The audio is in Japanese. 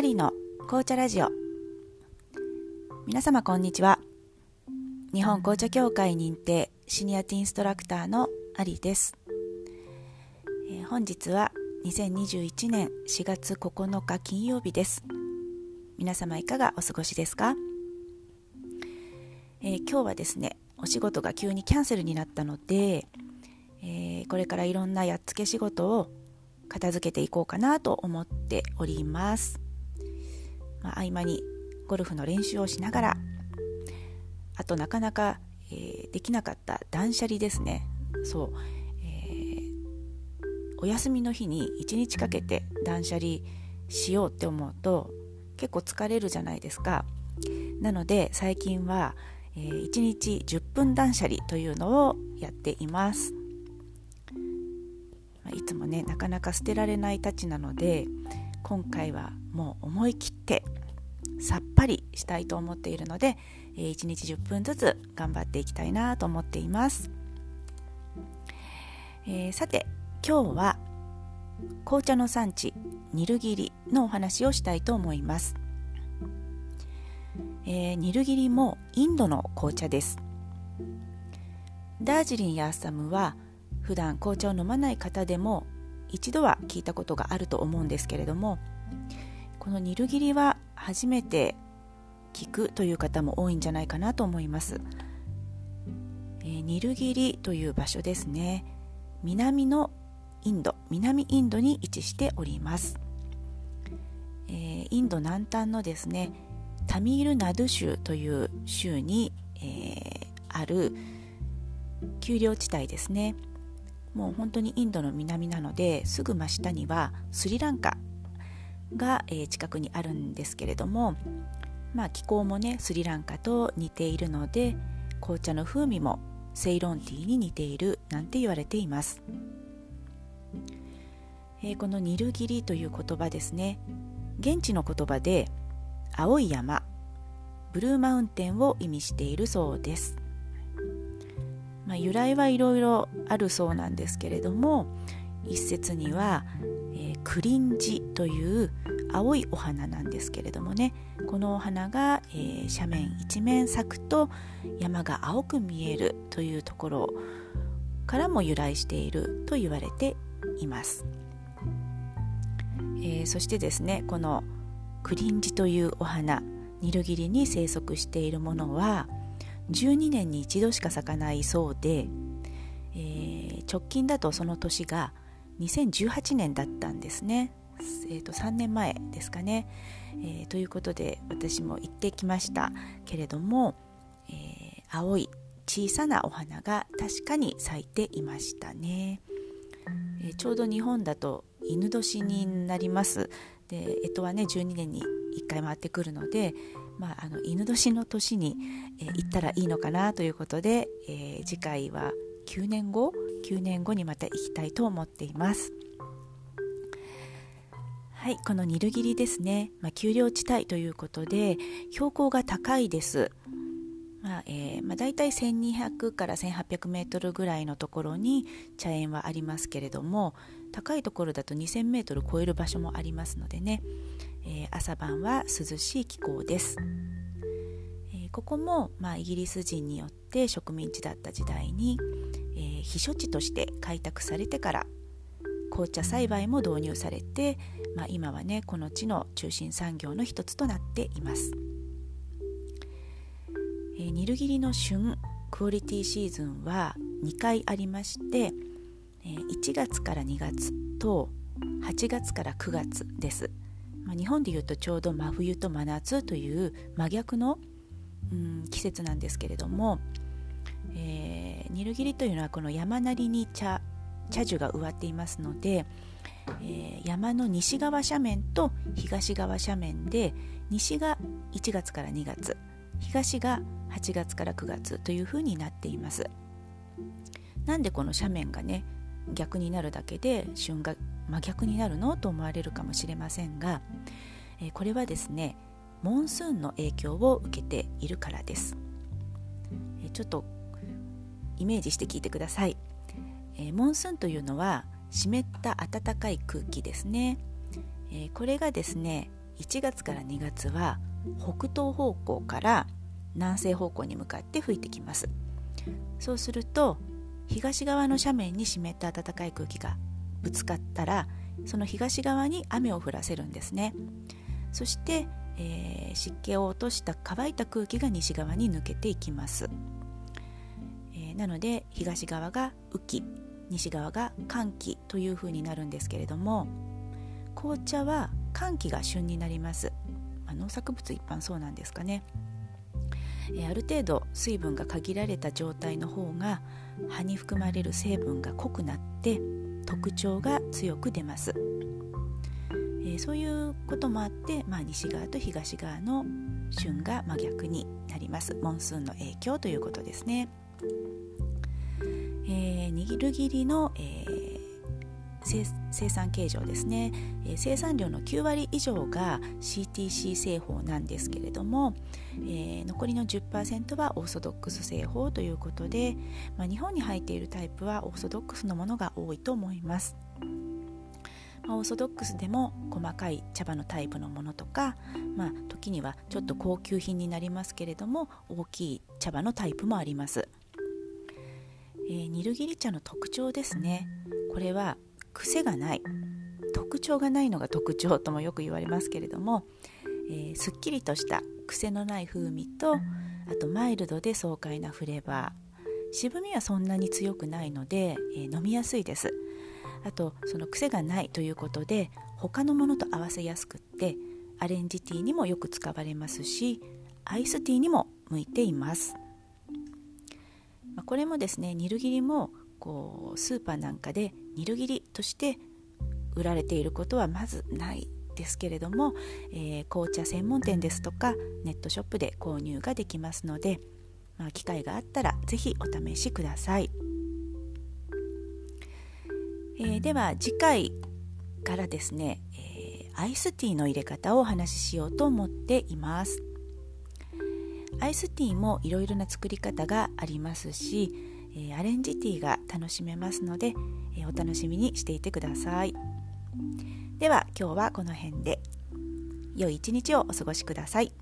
アリの紅茶ラジオ。皆様こんにちは。日本紅茶協会認定シニアティンストラクターのアリです、えー、本日は2021年4月9日金曜日です。皆様いかがお過ごしですか、えー、今日はですねお仕事が急にキャンセルになったので、えー、これからいろんなやっつけ仕事を片付けていこうかなと思っております、まあ、合間にゴルフの練習をしながらあとなかなか、えー、できなかった断捨離ですね。そう、えー、お休みの日に1日かけて断捨離しようって思うと結構疲れるじゃないですか。なので最近は、えー、1日10分断捨離というのをやっています。いつもねなかなか捨てられないたちなので今回はもう思い切ってさっぱりしたいと思っているので、え1日10分ずつ頑張っていきたいなと思っています、えー、さて今日は紅茶の産地ニルギリのお話をしたいと思います、えー、ニルギリもインドの紅茶です。ダージリンやアッサムは普段紅茶を飲まない方でも一度は聞いたことがあると思うんですけれどもこのニルギリは初めて聞くという方も多いんじゃないかなと思います、えー、ニルギリという場所ですね。南のインド南インドに位置しております、えー、インド南端のですねタミールナドゥ州という州に、えー、ある丘陵地帯ですね。もう本当にインドの南なのですぐ真下にはスリランカが、えー、近くにあるんですけれども、まあ、気候もねスリランカと似ているので紅茶の風味もセイロンティーに似ているなんて言われています、えー、このニルギリという言葉ですね。現地の言葉で青い山ブルーマウンテンを意味しているそうです。まあ、由来はいろいろあるそうなんですけれども一説には、えー、クリンジという青いお花なんですけれどもね。このお花が、えー、斜面一面咲くと山が青く見えるというところからも由来していると言われています、えー、そしてですねこのクリンジというお花ニルギリに生息しているものは12年に一度しか咲かないそうで、えー、直近だとその年が2018年だったんですね、えー、と3年前ですかね、えー、ということで私も行ってきましたけれども、えー、青い小さなお花が確かに咲いていましたね、えー、ちょうど日本だと犬年になります。で干支はね12年に1回回ってくるのでまあ、あの犬年の年に、え、行ったらいいのかなということで、え、次回は9年後9年後にまた行きたいと思っています。はいこのニルギリですね、まあ、丘陵地帯ということで標高が高いです。まあえーまあ、大体1200から1800メートルぐらいのところに茶園はありますけれども高いところだと2000メートル超える場所もありますのでね、えー、朝晩は涼しい気候です、えー、ここも、まあ、イギリス人によって植民地だった時代に、えー、避暑地として開拓されてから紅茶栽培も導入されて、まあ、今はねこの地の中心産業の一つとなっています、えー、ニルギリの旬クオリティシーズンは2回ありまして、1月から2月と8月から9月です。まあ、日本でいうとちょうど真冬と真夏という真逆の、うん、季節なんですけれども、えー、ニルギリというのはこの山なりに茶茶樹が植わっていますので、えー、山の西側斜面と東側斜面で西が1月から2月東が8月から9月というふうになっています。なんでこの斜面がね逆になるだけで旬が真逆になるのと思われるかもしれませんが、え、これはですねモンスーンの影響を受けているからです、え、ちょっとイメージして聞いてください、え、モンスーンというのは湿った暖かい空気ですね、えこれがですね1月から2月は北東方向から南西方向に向かって吹いてきます。そうすると東側の斜面に湿った暖かい空気がぶつかったらその東側に雨を降らせるんですね。そして、えー、湿気を落とした乾いた空気が西側に抜けていきます、えー、なので東側が雨季西側が寒気という風になるんですけれども紅茶は寒気が旬になります、まあ、農作物一般そうなんですかね。えある程度水分が限られた状態の方が葉に含まれる成分が濃くなって特徴が強く出ます、えー、そういうこともあって、まあ、西側と東側の旬が真逆になります。モンスーンの影響ということですね、えー、握る切りの、えー生産形状ですね、えー、生産量の9割以上が CTC 製法なんですけれども、えー、残りの10%はオーソドックス製法ということで、まあ、日本に入っているタイプはオーソドックスのものが多いと思います。まあ、オーソドックスでも細かい茶葉のタイプのものとか、まあ、時にはちょっと高級品になりますけれども大きい茶葉のタイプもあります、えー、ニルギリ茶の特徴ですね。これは癖がない。特徴がないのが特徴ともよく言われますけれども、えー、すっきりとした癖のない風味とあとマイルドで爽快なフレーバー。渋みはそんなに強くないので、えー、飲みやすいです。あとその癖がないということで他のものと合わせやすくってアレンジティーにもよく使われますしアイスティーにも向いています、これもですねニルギリもこうスーパーなんかでニルギリとして売られていることはまずないですけれども、えー、紅茶専門店ですとかネットショップで購入ができますので、まあ、機会があったら是非お試しください、えー、では次回からですね、えー、アイスティーの入れ方をお話ししようと思っています。アイスティーもいろいろな作り方がありますしえアレンジティーが楽しめますので、えお楽しみにしていてください。では今日はこの辺で。良い一日をお過ごしください。